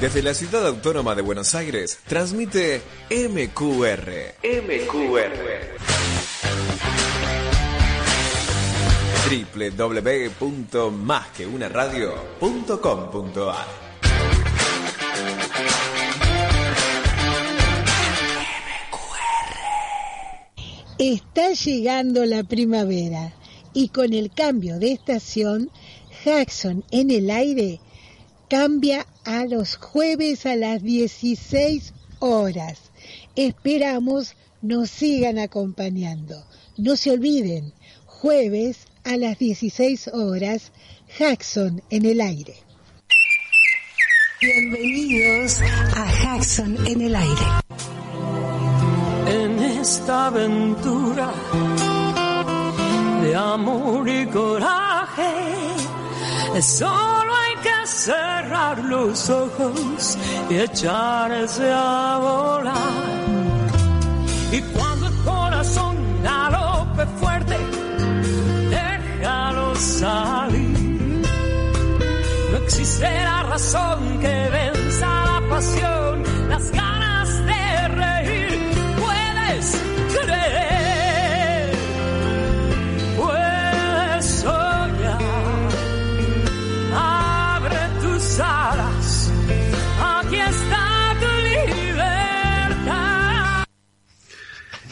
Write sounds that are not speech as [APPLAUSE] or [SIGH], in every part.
Desde la ciudad autónoma de Buenos Aires, transmite MQR. MQR. www.másqueunaradio.com.ar Está llegando la primavera y con el cambio de estación, Jackson en el aire cambia a los jueves a las 16 horas. Esperamos nos sigan acompañando. No se olviden, jueves a las 16 horas, Jackson en el aire. Bienvenidos a Jackson en el aire. En esta aventura de amor y coraje, solo hay que cerrar los ojos y echarse a volar. Y cuando el corazón galope fuerte, déjalo salir. No existe la razón que venza la pasión, las ganas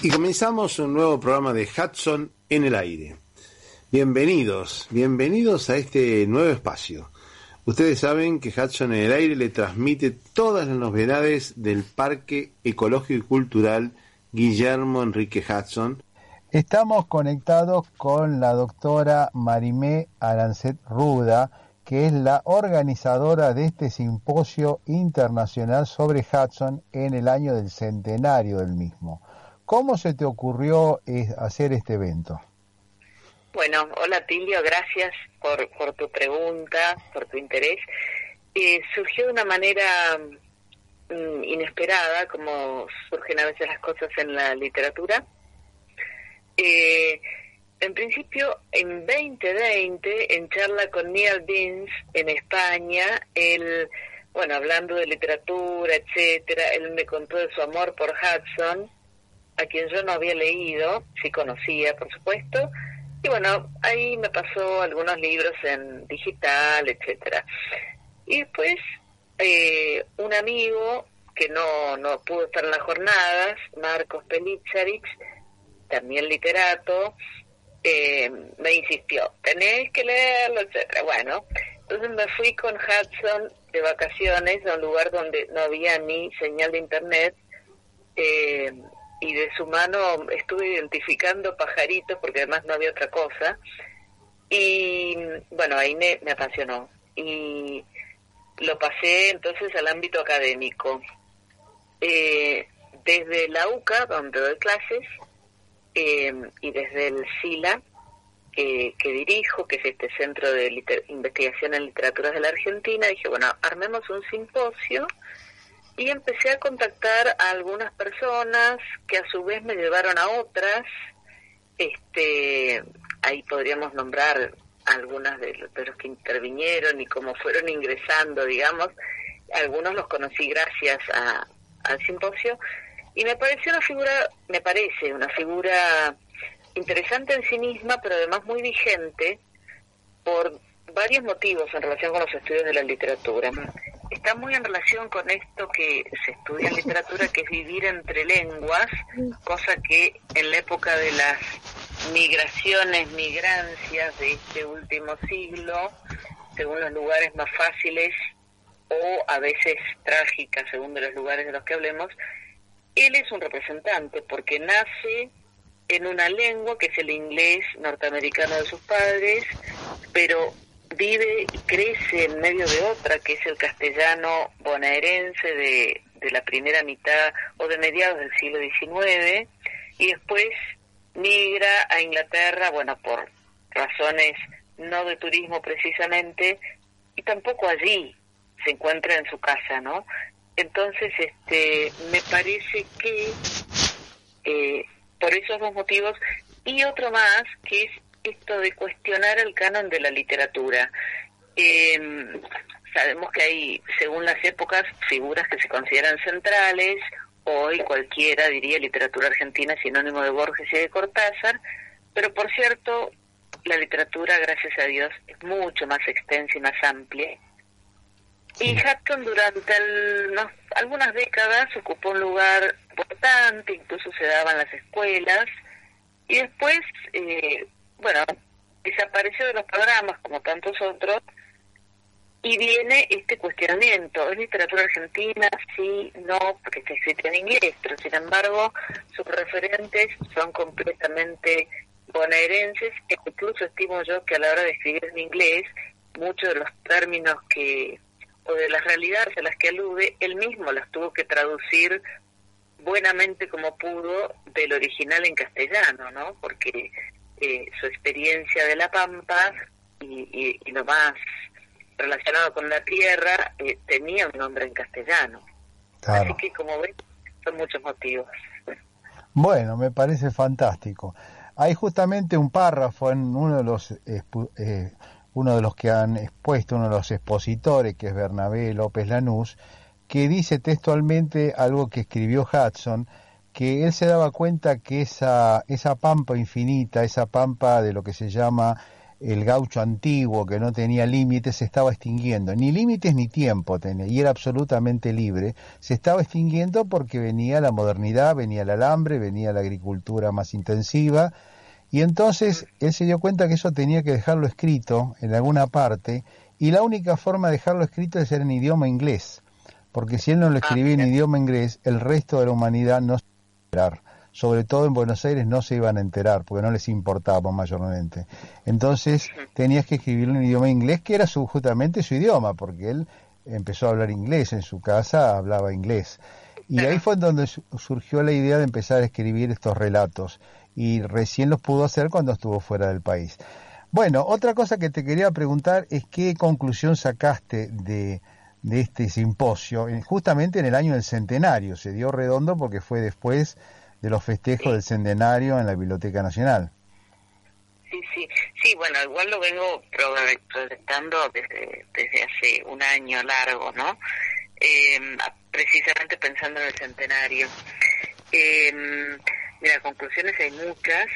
Y comenzamos un nuevo programa de Hudson en el aire. Bienvenidos, bienvenidos a este nuevo espacio. Ustedes saben que Hudson en el aire le transmite todas las novedades del Parque Ecológico y Cultural Guillermo Enrique Hudson. Estamos conectados con la doctora Marimé Arancet Ruda, que es la organizadora de este simposio internacional sobre Hudson en el año del centenario del mismo. ¿Cómo se te ocurrió eh, hacer este evento? Bueno, hola Tilio, gracias por, por tu pregunta, por tu interés. Eh, surgió de una manera mm, inesperada, como surgen a veces las cosas en la literatura. Eh, en principio, en 2020, en charla con Neil Beans en España, él, bueno, hablando de literatura, etcétera, él me contó de su amor por Hudson, a quien yo no había leído, sí conocía, por supuesto, y bueno, ahí me pasó algunos libros en digital, etcétera. Y después eh, un amigo que no, no pudo estar en las jornadas, Marcos Pelitzarix, también literato, eh, me insistió, tenés que leerlo, etcétera. Bueno, entonces me fui con Hudson de vacaciones a un lugar donde no había ni señal de internet. Eh, y de su mano estuve identificando pajaritos porque además no había otra cosa. Y bueno ahí me, me apasionó. Y lo pasé entonces al ámbito académico. Eh, desde la UCA donde doy clases eh, y desde el SILA que, dirijo que es este centro de liter investigación en literaturas de la Argentina dije bueno armemos un simposio y empecé a contactar a algunas personas que a su vez me llevaron a otras. Este, ahí podríamos nombrar algunas de los, de los que intervinieron y cómo fueron ingresando, digamos. Algunos los conocí gracias a, al simposio y me pareció una figura, me parece una figura interesante en sí misma, pero además muy vigente por varios motivos en relación con los estudios de la literatura está muy en relación con esto que se estudia en literatura, que es vivir entre lenguas, cosa que en la época de las migraciones, migrancias de este último siglo, según los lugares más fáciles o a veces trágicas, según de los lugares de los que hablemos, él es un representante porque nace en una lengua que es el inglés norteamericano de sus padres, pero vive y crece en medio de otra, que es el castellano bonaerense de, de la primera mitad o de mediados del siglo XIX, y después migra a Inglaterra, bueno, por razones no de turismo precisamente, y tampoco allí se encuentra en su casa, ¿no? Entonces, este, me parece que eh, por esos dos motivos, y otro más, que es esto de cuestionar el canon de la literatura. Eh, sabemos que hay, según las épocas, figuras que se consideran centrales. Hoy cualquiera diría literatura argentina sinónimo de Borges y de Cortázar, pero por cierto, la literatura, gracias a Dios, es mucho más extensa y más amplia. Y Hudson durante algunas décadas ocupó un lugar importante, incluso se daba en las escuelas, y después, eh, bueno, desapareció de los programas como tantos otros, y viene este cuestionamiento. ¿Es literatura argentina? Sí, no, porque está escrita en inglés, pero sin embargo sus referentes son completamente bonaerenses, e incluso estimo yo que a la hora de escribir en inglés, muchos de los términos que, o de las realidades a las que alude, él mismo las tuvo que traducir buenamente como pudo del original en castellano, ¿no? Porque eh, su experiencia de la Pampa y, y lo más relacionado con la tierra eh, tenía un nombre en castellano. Así que como ven, son muchos motivos. Bueno, me parece fantástico. Hay justamente un párrafo en uno de los eh, uno de los que han expuesto, uno de los expositores, que es Bernabé López Lanús, que dice textualmente algo que escribió Hudson, que él se daba cuenta que esa, esa pampa infinita, esa pampa de lo que se llama el gaucho antiguo que no tenía límites se estaba extinguiendo, ni límites ni tiempo tenía, y era absolutamente libre, se estaba extinguiendo porque venía la modernidad, venía el alambre, venía la agricultura más intensiva, y entonces él se dio cuenta que eso tenía que dejarlo escrito en alguna parte, y la única forma de dejarlo escrito es ser en idioma inglés, porque si él no lo escribía en idioma inglés, el resto de la humanidad no iba sobre todo en Buenos Aires, no se iban a enterar porque no les importaba mayormente. Entonces tenías que escribirlo en idioma inglés, que era su, justamente su idioma, porque él empezó a hablar inglés en su casa, hablaba inglés. Y ahí fue donde surgió la idea de empezar a escribir estos relatos. Y recién los pudo hacer cuando estuvo fuera del país. Bueno, otra cosa que te quería preguntar es qué conclusión sacaste de, de este simposio, justamente en el año del centenario. Se dio redondo porque fue después de los festejos del centenario en la Biblioteca Nacional. Sí, sí, sí, bueno, igual lo vengo proyectando desde, desde hace un año largo, ¿no? Em, precisamente pensando en el centenario. Eh, mira, conclusiones hay muchas.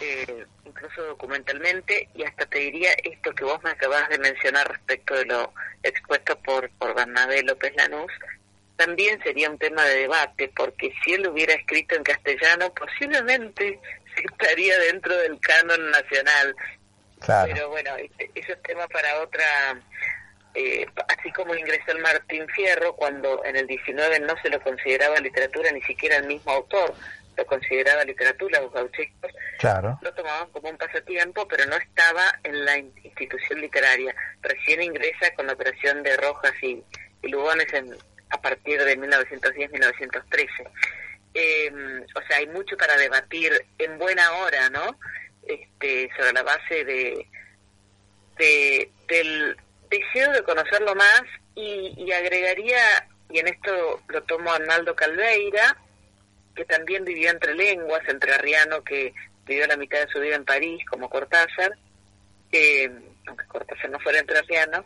Eh, incluso documentalmente, y hasta te diría esto que vos me acabas de mencionar respecto de lo expuesto por, por Bernabé López Lanús, también sería un tema de debate, porque si él hubiera escrito en castellano, posiblemente [LAUGHS] estaría dentro del canon nacional. Pero bueno, eso es tema para otra... Eh, así como ingresó el Martín Fierro, cuando en el 19 no se lo consideraba literatura ni siquiera el mismo autor, lo consideraba literatura, los gauchescos claro. lo tomaban como un pasatiempo, pero no estaba en la institución literaria. Recién ingresa con la operación de Rojas y, Lugones en, a partir de 1910-1913. Em, o sea, hay mucho para debatir en buena hora, ¿no? Este, sobre la base de, de del deseo de conocerlo más y, y agregaría, y en esto lo tomo a Arnaldo Calveira, que también vivió entre lenguas, entre Arriano, que vivió la mitad de su vida en París, como Cortázar, aunque Cortázar no fuera entre Arriano,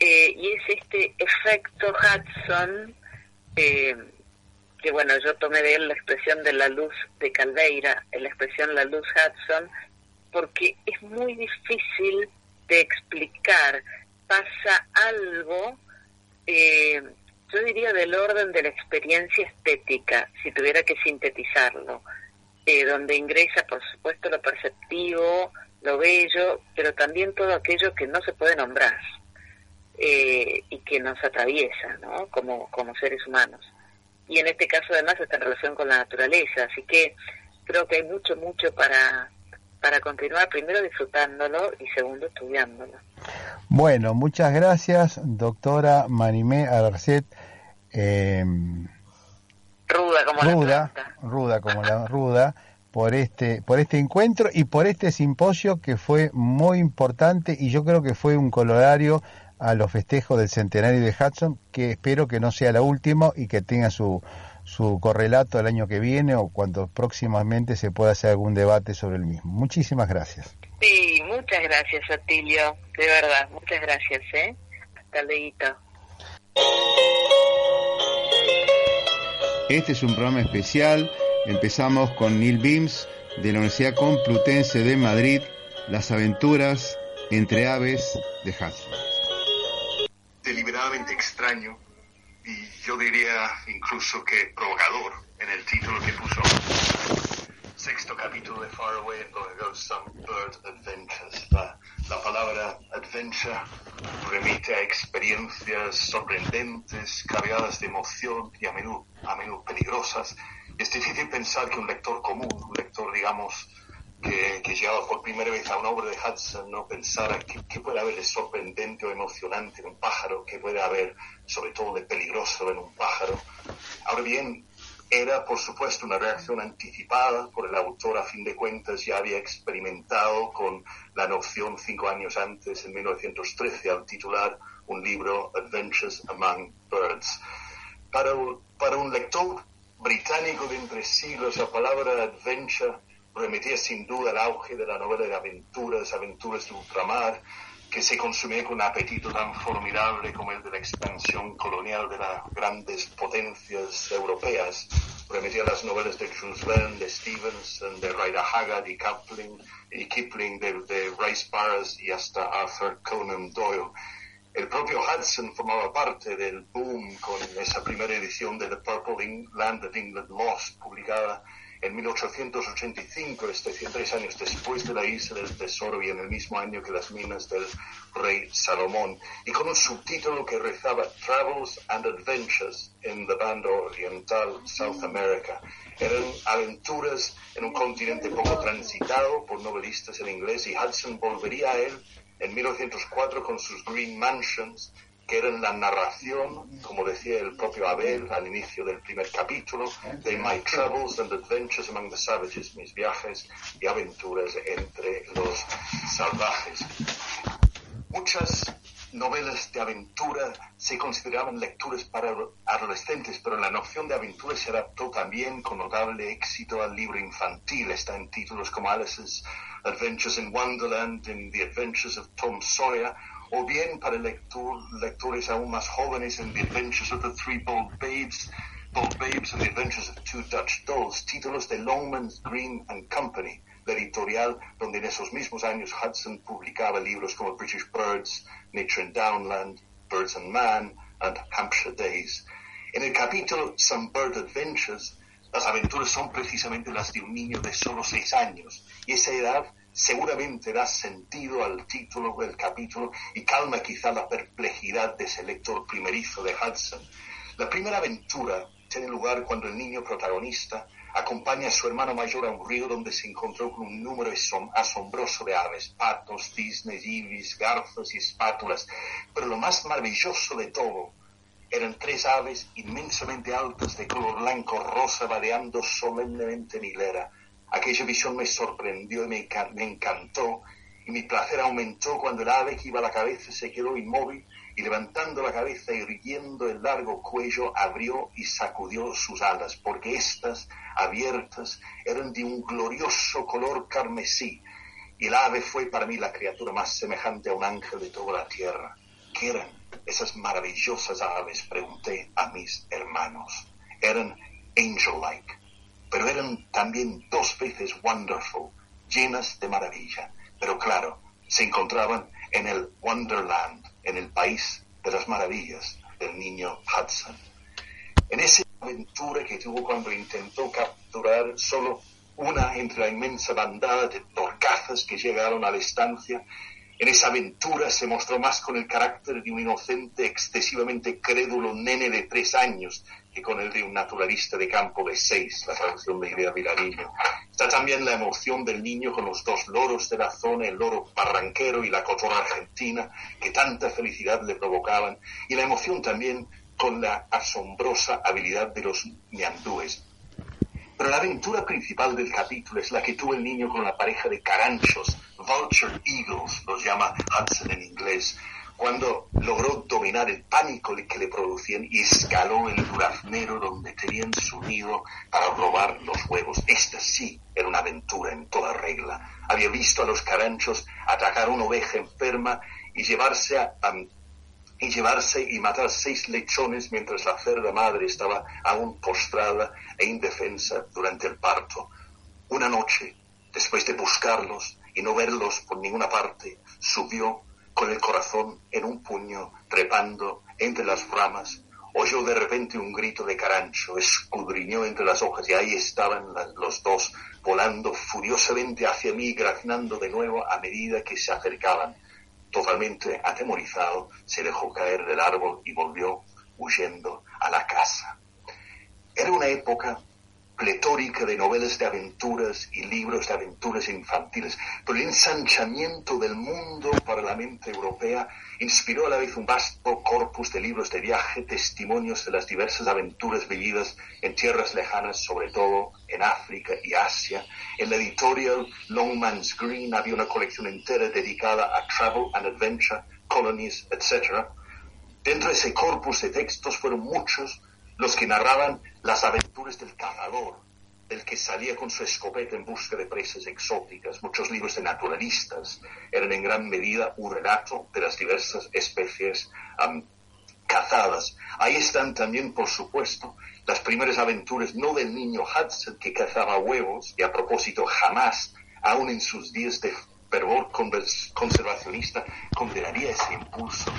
eh, y es este efecto Hudson, eh, que bueno, yo tomé de él la expresión de la luz de Caldeira, la expresión la luz Hudson, porque es muy difícil de explicar, pasa algo eh, yo diría del orden de la experiencia estética, si tuviera que sintetizarlo, eh, donde ingresa, por supuesto, lo perceptivo, lo bello, pero también todo aquello que no se puede nombrar eh, y que nos atraviesa, ¿no? Como, como seres humanos. Y en este caso, además, está en relación con la naturaleza, así que creo que hay mucho, mucho para, para continuar, primero disfrutándolo y segundo estudiándolo. Bueno, muchas gracias, doctora Manimé Alarcet. Eh, ruda como ruda, la ruda como la ruda por este por este encuentro y por este simposio que fue muy importante y yo creo que fue un colorario a los festejos del centenario de Hudson, que espero que no sea la última y que tenga su, su correlato el año que viene o cuando próximamente se pueda hacer algún debate sobre el mismo. Muchísimas gracias. Sí, muchas gracias, Otilio. De verdad, muchas gracias, ¿eh? Hasta luego. Este es un programa especial. Empezamos con Neil Beams de la Universidad Complutense de Madrid, Las aventuras entre aves de Hudson. Deliberadamente extraño y yo diría incluso que provocador en el título que puso sexto capítulo de Far Away and Going Go Some Bird Adventures. La, la, palabra adventure remite a experiencias sorprendentes, cargadas de emoción y a menudo, a menudo peligrosas. Es difícil pensar que un lector común, un lector, digamos, que, que llegaba por primera vez a una obra de Hudson, no pensara qué puede haber de sorprendente o emocionante en un pájaro, qué puede haber, sobre todo, de peligroso en un pájaro. Ahora bien, era, por supuesto, una reacción anticipada por el autor, a fin de cuentas, ya había experimentado con la noción cinco años antes, en 1913, al titular un libro Adventures Among Birds. Para, para un lector británico de entre siglos, la palabra adventure remitía sin duda al auge de la novela de aventuras, aventuras de ultramar, que se consumía con un apetito tan formidable como el de la expansión colonial de las grandes potencias europeas. Remitía las novelas de Jules Verne, de Stevenson, de Rider Haggard y Kipling, y Kipling de, de Rice Barres y hasta Arthur Conan Doyle. El propio Hudson formaba parte del boom con esa primera edición de The Purple Land of England Lost, publicada en 1885, es decir, tres años después de la isla del tesoro y en el mismo año que las minas del rey Salomón, y con un subtítulo que rezaba Travels and Adventures in the Band Oriental South America. Eran aventuras en un continente poco transitado por novelistas en inglés y Hudson volvería a él en 1904 con sus Green Mansions, que eran la narración, como decía el propio Abel al inicio del primer capítulo, de My Travels and Adventures Among the Savages, mis viajes y aventuras entre los salvajes. Muchas novelas de aventura se consideraban lecturas para adolescentes, pero la noción de aventura se adaptó también con notable éxito al libro infantil. Está en títulos como Alice's Adventures in Wonderland, and The Adventures of Tom Sawyer, o bien para lector, lectores aún más jóvenes en The Adventures of the Three Bold Babes, Bold Babes and The Adventures of Two Dutch Dolls, títulos de Longmans, Green and Company, la editorial donde en esos mismos años Hudson publicaba libros como British Birds, Nature and Downland, Birds and Man, and Hampshire Days. En el capítulo Some Bird Adventures, las aventuras son precisamente las de un niño de solo seis años, y esa edad seguramente da sentido al título del capítulo y calma quizá la perplejidad de ese lector primerizo de Hudson. La primera aventura tiene lugar cuando el niño protagonista acompaña a su hermano mayor a un río donde se encontró con un número asombroso de aves, patos, cisnes, ibis, garzas y espátulas. Pero lo más maravilloso de todo eran tres aves inmensamente altas de color blanco rosa vadeando solemnemente en hilera Aquella visión me sorprendió y me, encantó, y mi placer aumentó cuando el ave que iba a la cabeza se quedó inmóvil y levantando la cabeza y irguiendo el largo cuello abrió y sacudió sus alas, porque éstas, abiertas, eran de un glorioso color carmesí, y el ave fue para mí la criatura más semejante a un ángel de toda la tierra. ¿Qué eran esas maravillosas aves? Pregunté a mis hermanos. Eran angel-like, pero eran también dos veces wonderful, llenas de maravilla. Pero claro, se encontraban en el Wonderland, en el país de las maravillas del niño Hudson. En esa aventura que tuvo cuando intentó capturar solo una entre la inmensa bandada de torcazas que llegaron a la estancia, en esa aventura se mostró más con el carácter de un inocente, excesivamente crédulo nene de tres años que con el de un naturalista de campo de seis, la traducción de Idea Vilarillo. Está también la emoción del niño con los dos loros de la zona, el loro barranquero y la cotorra argentina, que tanta felicidad le provocaban, y la emoción también con la asombrosa habilidad de los ñandúes. Pero la aventura principal del capítulo es la que tuvo el niño con la pareja de caranchos, Vulture Eagles, los llama Hudson en inglés, cuando logró dominar el pánico que le producían y escaló el duraznero donde tenían su nido para robar los huevos. Esta sí era una aventura en toda regla. Había visto a los caranchos atacar una oveja enferma y llevarse y llevarse y matar seis lechones mientras la cerda madre estaba aún postrada e indefensa durante el parto. Una noche, después de buscarlos y no verlos por ninguna parte, subió con el corazón en un puño, trepando entre las ramas, oyó de repente un grito de carancho, escudriñó entre las hojas y ahí estaban los dos, volando furiosamente hacia mí, graznando de nuevo a medida que se acercaban. Totalmente atemorizado, se dejó caer del árbol y volvió huyendo a la casa. Era una época pletórica de novelas de aventuras y libros de aventuras infantiles, pero el ensanchamiento del mundo para la mente europea inspiró a la vez un vasto corpus de libros de viaje, testimonios de las diversas aventuras vividas en tierras lejanas, sobre todo en África y Asia. En la editorial Longman's Green había una colección entera dedicada a travel and adventure, colonies, etc. Dentro de ese corpus de textos fueron muchos los que narraban las aventuras del cazador, del que salía con su escopeta en busca de presas exóticas. Muchos libros de naturalistas eran en gran medida un relato de las diversas especies cazadas. Ahí están también, por supuesto, las primeras aventuras no del niño Hudson que cazaba huevos, y a propósito jamás, aun en sus días de fervor conservacionista, condenaría ese impulso.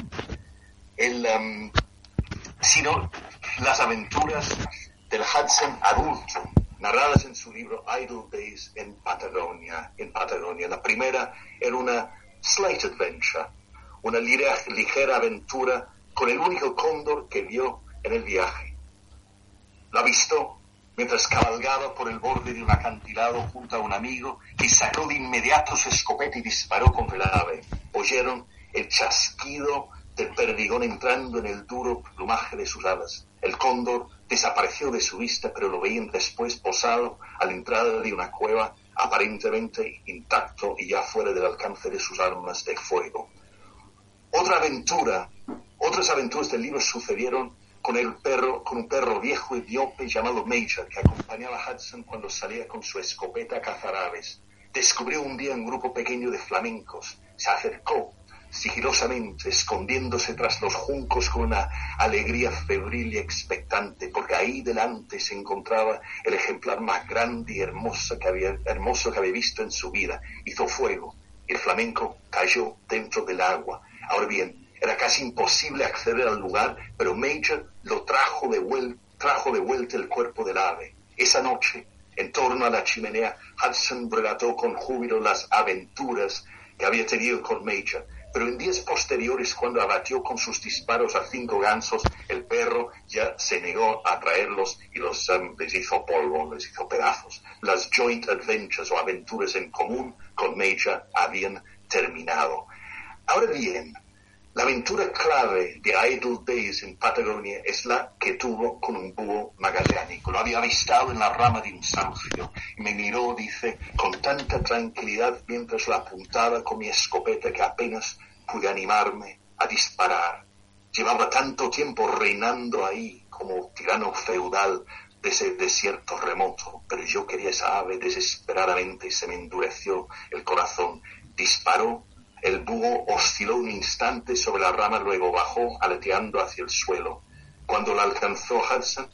El, sino las aventuras del Hudson adulto, narradas en su libro Idle Days en Patagonia. En Patagonia. La primera era una slight adventure, una ligera aventura con el único cóndor que vio en el viaje. La visto mientras cabalgaba por el borde de un acantilado junto a un amigo que sacó de inmediato su escopeta y disparó contra el ave. Oyeron el chasquido del perdigón entrando en el duro plumaje de sus alas. El cóndor desapareció de su vista, pero lo veían después posado a la entrada de una cueva aparentemente intacto y ya fuera del alcance de sus armas de fuego. Otra aventura, otras aventuras del libro sucedieron con el perro, con un perro viejo y diope llamado Major, que acompañaba a Hudson cuando salía con su escopeta a cazar aves. Descubrió un día un grupo pequeño de flamencos, se acercó sigilosamente, escondiéndose tras los juncos con una alegría febril y expectante, porque ahí delante se encontraba el ejemplar más grande y hermoso que había, hermoso que había visto en su vida. Hizo fuego el flamenco cayó dentro del agua. Ahora bien, era casi imposible acceder al lugar, pero Major lo trajo de, vuelta, trajo de vuelta el cuerpo del ave. Esa noche, en torno a la chimenea, Hudson relató con júbilo las aventuras que había tenido con Major pero en días posteriores, cuando abatió con sus disparos a cinco gansos, el perro ya se negó a traerlos y los um, les hizo polvo, les hizo pedazos. Las joint adventures o aventuras en común con Major habían terminado. Ahora bien, la aventura clave de Idle Days en Patagonia es la que tuvo con un búho magallánico. Lo había avistado en la rama de un saucio y me miró, dice, con tanta tranquilidad mientras la apuntaba con mi escopeta que apenas pude animarme a disparar. Llevaba tanto tiempo reinando ahí como tirano feudal de ese desierto remoto, pero yo quería esa ave desesperadamente y se me endureció el corazón. Disparó, el búho osciló un instante sobre la rama, luego bajó aleteando hacia el suelo. Cuando la alcanzó Hudson,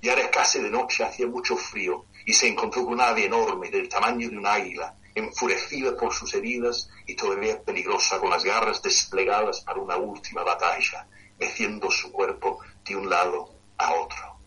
ya era casi de noche, hacía mucho frío, y se encontró con una ave enorme del tamaño de un águila, enfurecida por sus heridas y todavía peligrosa con las garras desplegadas para una última batalla, meciendo su cuerpo de un lado a otro.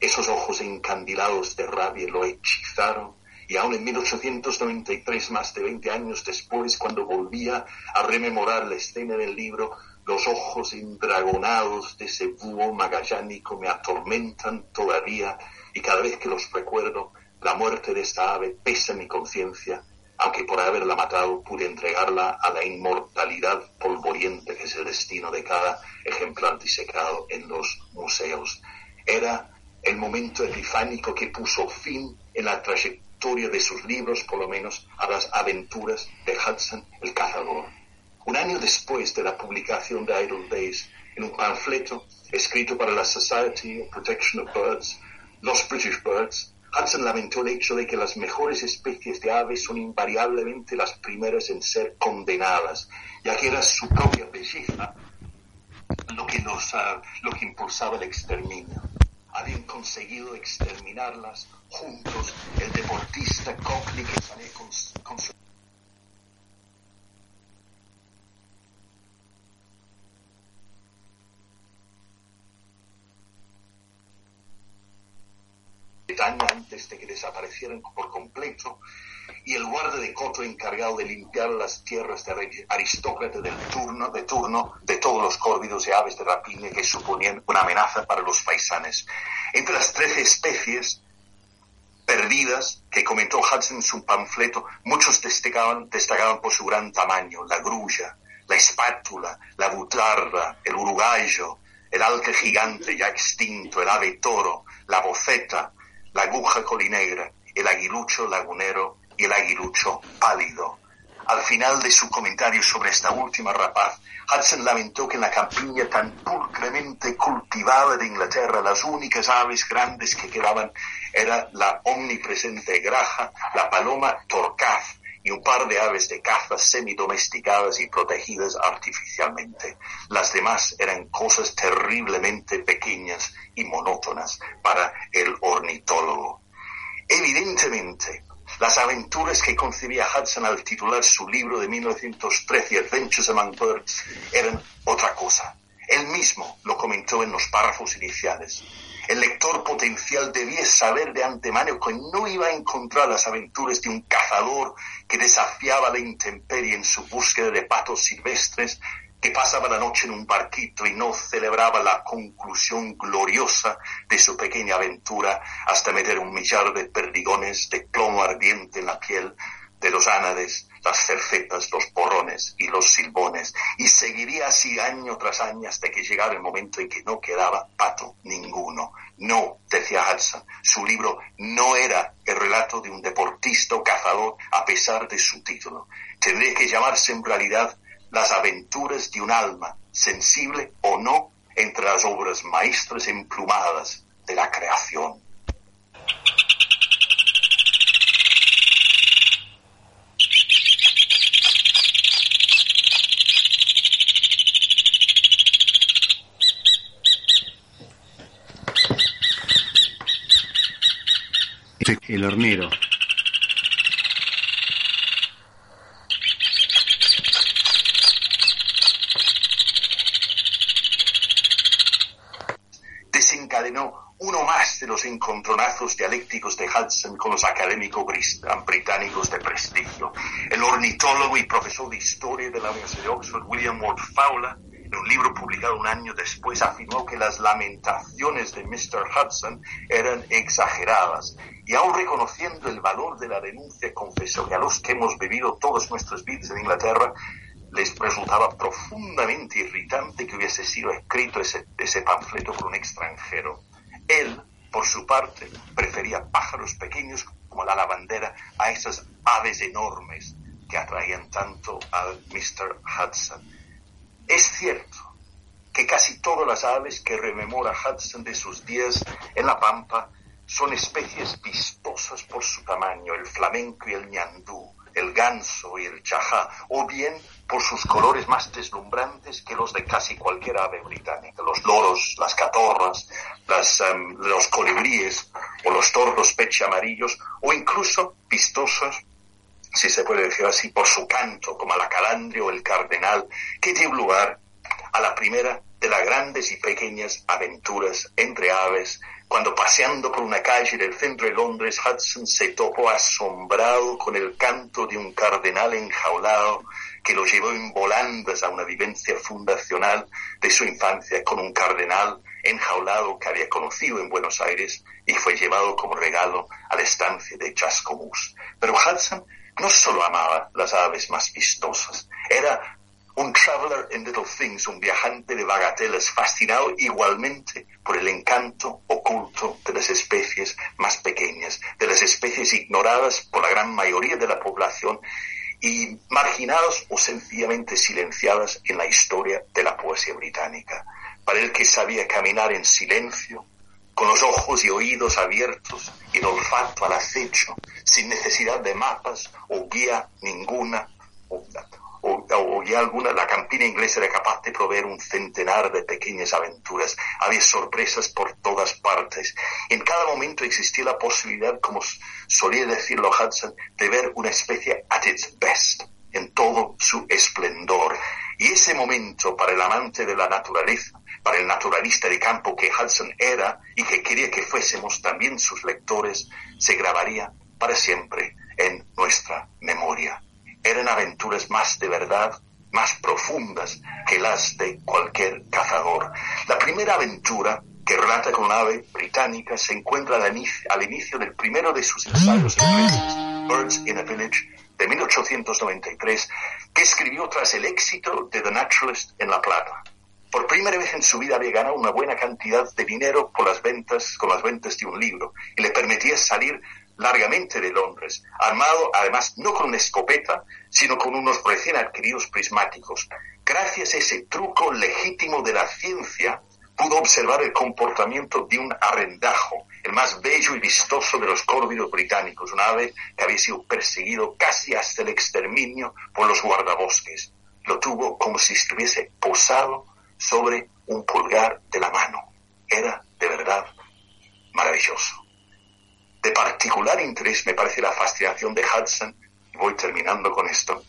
Esos ojos encandilados de rabia lo hechizaron y aún en 1893, más de 20 años después, cuando volvía a rememorar la escena del libro, los ojos endragonados de ese búho magallánico me atormentan todavía y cada vez que los recuerdo la muerte de esta ave pesa mi conciencia, aunque por haberla matado pude entregarla a la inmortalidad polvoriente que es el destino de cada ejemplar disecado en los museos. Era el momento epifánico que puso fin en la trayectoria de sus libros, por lo menos, a las aventuras de Hudson el cazador. Un año después de la publicación de Idle Days, en un panfleto escrito para la Society of Protection of Birds, Los British Birds, Hudson lamentó el hecho de que las mejores especies de aves son invariablemente las primeras en ser condenadas, ya que era su propia belleza lo que, uh, lo que impulsaba el exterminio. Habían conseguido exterminarlas juntos. El deportista Cockney que sale con, con su antes de que desaparecieran por completo, y el guarda de coto encargado de limpiar las tierras de aristócrata del turno, de turno de todos los córvidos y aves de rapiña que suponían una amenaza para los paisanes. Entre las trece especies perdidas que comentó Hudson en su panfleto, muchos destacaban, destacaban por su gran tamaño, la grulla, la espátula, la butarra, el uruguayo, el alce gigante ya extinto, el ave toro, la boceta, la aguja colinegra, el aguilucho lagunero y el aguilucho pálido. Al final de su comentario sobre esta última rapaz, Hudson lamentó que en la campiña tan pulcremente cultivada de Inglaterra las únicas aves grandes que quedaban era la omnipresente graja, la paloma torcaz y un par de aves de caza semidomesticadas y protegidas artificialmente. Las demás eran cosas terriblemente pequeñas y monótonas para el ornitólogo. Evidentemente, las aventuras que concebía Hudson al titular su libro de 1913, Adventures Among Birds, eran otra cosa. Él mismo lo comentó en los párrafos iniciales. El lector potencial debía saber de antemano que no iba a encontrar las aventuras de un cazador que desafiaba la intemperie en su búsqueda de patos silvestres, que pasaba la noche en un barquito y no celebraba la conclusión gloriosa de su pequeña aventura hasta meter un millar de perdigones de plomo ardiente en la piel de los ánades, las cercetas, los porrones y los silbones, y seguiría así año tras año hasta que llegara el momento en que no quedaba pato ninguno. No, decía Hudson, su libro no era el relato de un deportista o cazador a pesar de su título. Tendría que llamarse en realidad Las aventuras de un alma, sensible o no, entre las obras maestras emplumadas de la creación. El. desencadenó uno más de los dialécticos de Hudson con los académicos británicos de prestigio. El ornitólogo y profesor de historia de la Universidad de Oxford, William Ward Fowler, en un libro publicado un año después, afirmó que las lamentaciones de Mr. Hudson eran exageradas y aún reconociendo el valor de la denuncia, confesó que a los que hemos vivido todos nuestros vidas en Inglaterra, les resultaba profundamente irritante que hubiese sido escrito ese, ese panfleto por un extranjero. Él, por su parte, prefería pájaros pequeños como la lavandera a esas aves enormes que atraían tanto al Mr. Hudson. Es cierto que casi todas las aves que rememora Hudson de sus días en la pampa son especies vistosas por su tamaño, el flamenco y el ñandú, el ganso y el chajá, o bien por sus colores más deslumbrantes que los de casi cualquier ave británica, los loros, las catorras, um, los colibríes o los tordos peche amarillos, o incluso vistosos, si se puede decir así, por su canto, como la calandria o el cardenal, que dio lugar a la primera de las grandes y pequeñas aventuras entre aves cuando paseando por una calle del centro de Londres, Hudson se topó asombrado con el canto de un cardenal enjaulado que lo llevó en volandas a una vivencia fundacional de su infancia con un cardenal enjaulado que había conocido en Buenos Aires y fue llevado como regalo a la estancia de Chascomús. Pero Hudson no solo amaba las aves más vistosas, era un traveler in little things, un viajante de bagatelas, fascinado igualmente por el encanto oculto de las especies más pequeñas, de las especies ignoradas por la gran mayoría de la población y marginadas o sencillamente silenciadas en la historia de la poesía británica. Para el que sabía caminar en silencio, con los ojos y oídos abiertos y el olfato al acecho, sin necesidad de mapas o guía ninguna, o, guía alguna, la campina inglesa era capaz de proveer un centenar de pequeñas aventuras. Había sorpresas por todas partes. En cada momento existía la posibilidad, como solía decirlo Hudson, de ver una especie at its best, en todo su esplendor. Y ese momento para el amante de la naturaleza para el naturalista de campo que Hudson era y que quería que fuésemos también sus lectores, se grabaría para siempre en nuestra memoria. Eran aventuras más de verdad, más profundas que las de cualquier cazador. La primera aventura que relata con una ave británica se encuentra al inicio, al inicio del primero de sus ensayos Birds in a Village, de 1893, que escribió tras el éxito de The Naturalist en La Plata. Por primera vez en su vida había ganado una buena cantidad de dinero por las ventas, con las ventas de un libro y le permitía salir largamente de Londres, armado además no con una escopeta, sino con unos recién adquiridos prismáticos. Gracias a ese truco legítimo de la ciencia, pudo observar el comportamiento de un arrendajo, el más bello y vistoso de los córvidos británicos, una ave que había sido perseguido casi hasta el exterminio por los guardabosques. Lo tuvo como si estuviese posado sobre un pulgar de la mano. Era, de verdad, maravilloso. De particular interés me parece la fascinación de Hudson, y voy terminando con esto,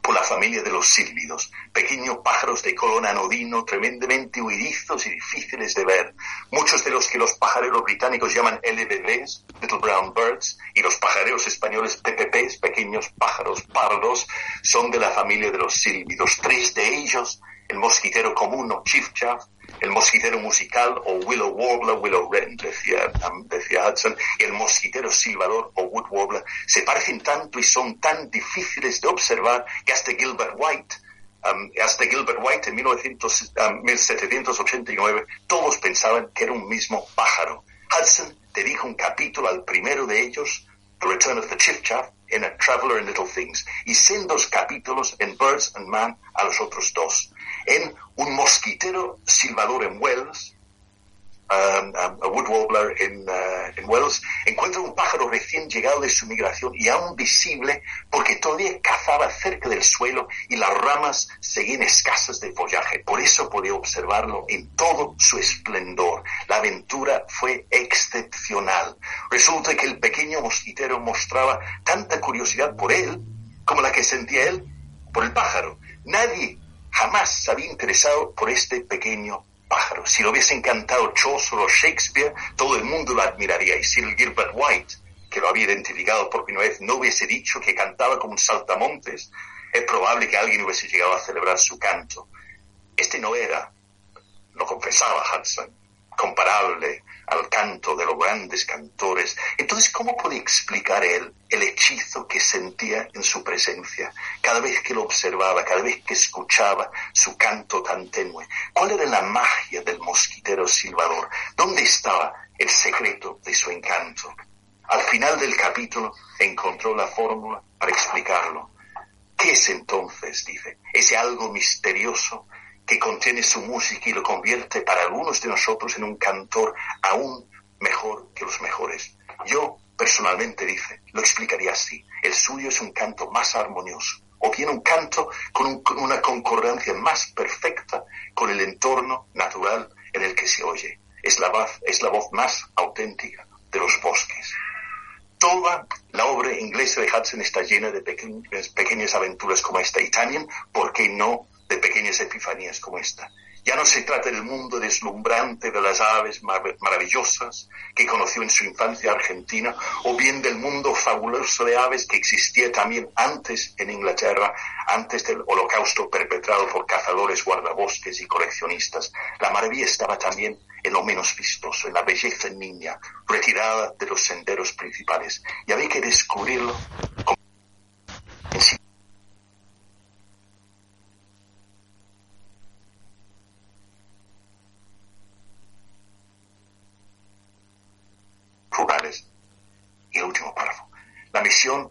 por la familia de los sílvidos, pequeños pájaros de color anodino, tremendamente huidizos y difíciles de ver, muchos de los que los pajareros británicos llaman LBBs, Little Brown Birds, y los pajareros españoles PPPs, pequeños pájaros pardos, son de la familia de los sílvidos. Tres de ellos el mosquitero común o chief chaff, el mosquitero musical o willow warbler, willow wren, decía, decía Hudson, y el mosquitero silbador o wood warbler se parecen tanto y son tan difíciles de observar que hasta Gilbert White um, hasta Gilbert White en 1789 um, todos pensaban que era un mismo pájaro. Hudson dedica un capítulo al primero de ellos, The Return of the Chiffchaff, en A Traveler in Little Things, y sendos capítulos en Birds and Man a los otros dos en un mosquitero silbador en Wells, um, um, a wood warbler en, uh, en, Wells, encuentra un pájaro recién llegado de su migración y aún visible porque todavía cazaba cerca del suelo y las ramas seguían escasas de follaje. Por eso podía observarlo en todo su esplendor. La aventura fue excepcional. Resulta que el pequeño mosquitero mostraba tanta curiosidad por él como la que sentía él por el pájaro. Nadie jamás se había interesado por este pequeño pájaro. Si lo hubiese encantado Chaucer o Shakespeare, todo el mundo lo admiraría. Y si Gilbert White, que lo había identificado por primera vez, no hubiese dicho que cantaba como un saltamontes, es probable que alguien hubiese llegado a celebrar su canto. Este no era, lo confesaba Hudson, comparable al canto de los grandes cantores. Entonces, ¿cómo puede explicar él el hechizo que sentía en su presencia cada vez que lo observaba, cada vez que escuchaba su canto tan tenue? ¿Cuál era la magia del mosquitero silbador? ¿Dónde estaba el secreto de su encanto? Al final del capítulo encontró la fórmula para explicarlo. ¿Qué es entonces, dice, ese algo misterioso que contiene su música y lo convierte para algunos de nosotros en un cantor aún mejor que los mejores. Yo, personalmente, dice, lo explicaría así. El suyo es un canto más armonioso, o bien un canto con, una concordancia más perfecta con el entorno natural en el que se oye. Es la voz, más auténtica de los bosques. Toda la obra inglesa de Hudson está llena de pequeñas aventuras como esta. Y también, ¿por qué no de pequeñas epifanías como esta. Ya no se trata del mundo deslumbrante de las aves maravillosas que conoció en su infancia argentina, o bien del mundo fabuloso de aves que existía también antes en Inglaterra, antes del holocausto perpetrado por cazadores, guardabosques y coleccionistas. La maravilla estaba también en lo menos vistoso, en la belleza niña, retirada de los senderos principales. Y había que descubrirlo en El último párrafo. La misión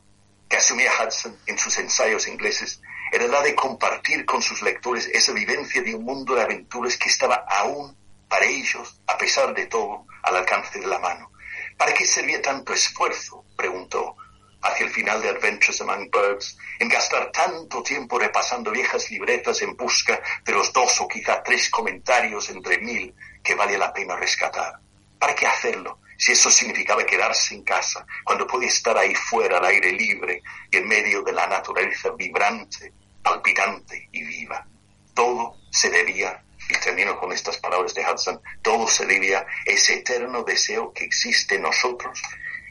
que asumía Hudson en sus ensayos ingleses era la de compartir con sus lectores esa vivencia de un mundo de aventuras que estaba aún para ellos, a pesar de todo, al alcance de la mano. ¿Para qué servía tanto esfuerzo? preguntó hacia el final de Adventures Among Birds, en gastar tanto tiempo repasando viejas libretas en busca de los dos o quizá tres comentarios entre mil que vale la pena rescatar. ¿Para qué hacerlo? Si eso significaba quedarse en casa, cuando podía estar ahí fuera al aire libre y en medio de la naturaleza vibrante, palpitante y viva. Todo se debía, y termino con estas palabras de Hudson, todo se debía ese eterno deseo que existe en nosotros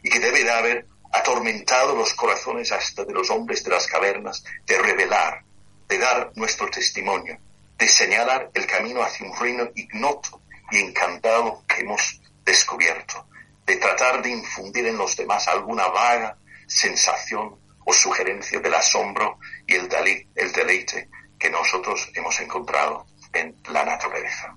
y que debe de haber atormentado los corazones hasta de los hombres de las cavernas, de revelar, de dar nuestro testimonio, de señalar el camino hacia un reino ignoto y encantado que hemos descubierto, de tratar de infundir en los demás alguna vaga sensación o sugerencia del asombro y el, el deleite que nosotros hemos encontrado en la naturaleza.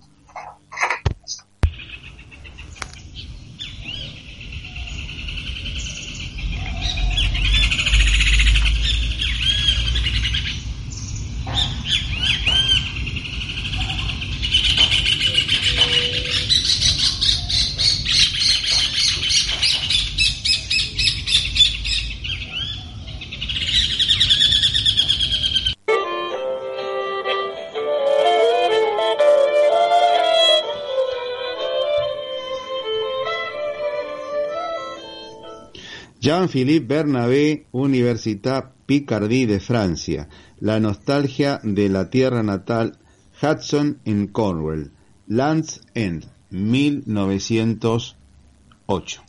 Jean-Philippe Bernabé, Universitat Picardie de Francia. La nostalgia de la tierra natal, Hudson en Cornwall. Land's End, 1908.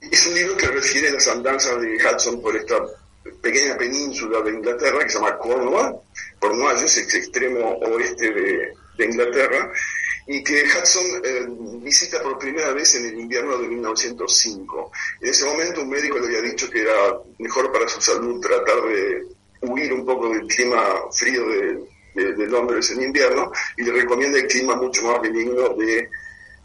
Es un libro que refiere a las andanzas de Hudson por esta pequeña península de Inglaterra que se llama Cornwall. Cornwall es el extremo oeste de Inglaterra y que Hudson eh, visita por primera vez en el invierno de 1905. En ese momento un médico le había dicho que era mejor para su salud tratar de huir un poco del clima frío de, Londres en invierno y le recomienda el clima mucho más benigno de,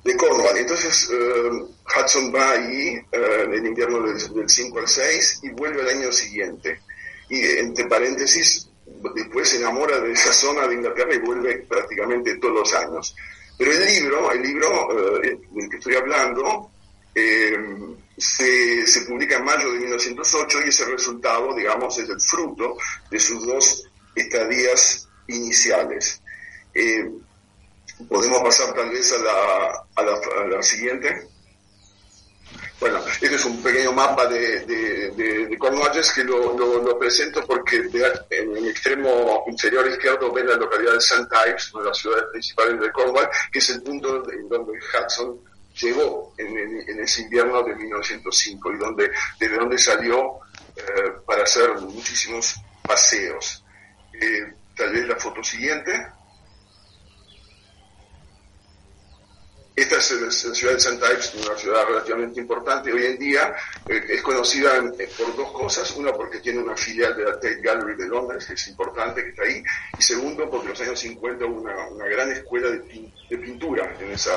de Cornwall. Entonces eh, Hudson va ahí eh, en el invierno del, del 5 al 6 y vuelve al año siguiente. Y entre paréntesis, después se enamora de esa zona de Inglaterra y vuelve prácticamente todos los años. Pero el libro, el libro eh, del que estoy hablando, eh, se, publica en mayo de 1908 y ese resultado, digamos, es el fruto de sus dos estadías iniciales. Eh, Podemos pasar tal vez a la, a la, a la siguiente. Bueno, este es un pequeño mapa de, de, de, que lo, lo, presento porque en el extremo inferior izquierdo ven la localidad de St. Ives, una de las ciudades principales de Cornwall, que es el punto en donde Hudson llegó en, ese invierno de 1905 y donde, desde donde salió eh, para hacer muchísimos paseos. Eh, tal vez la foto siguiente. Esta es la ciudad de St. Ives, una ciudad relativamente importante hoy en día. Eh, es conocida eh, por dos cosas. Una, porque tiene una filial de la Tate Gallery de Londres, que es importante, que está ahí. Y segundo, porque en los años 50 hubo una, gran escuela de, pintura en esa,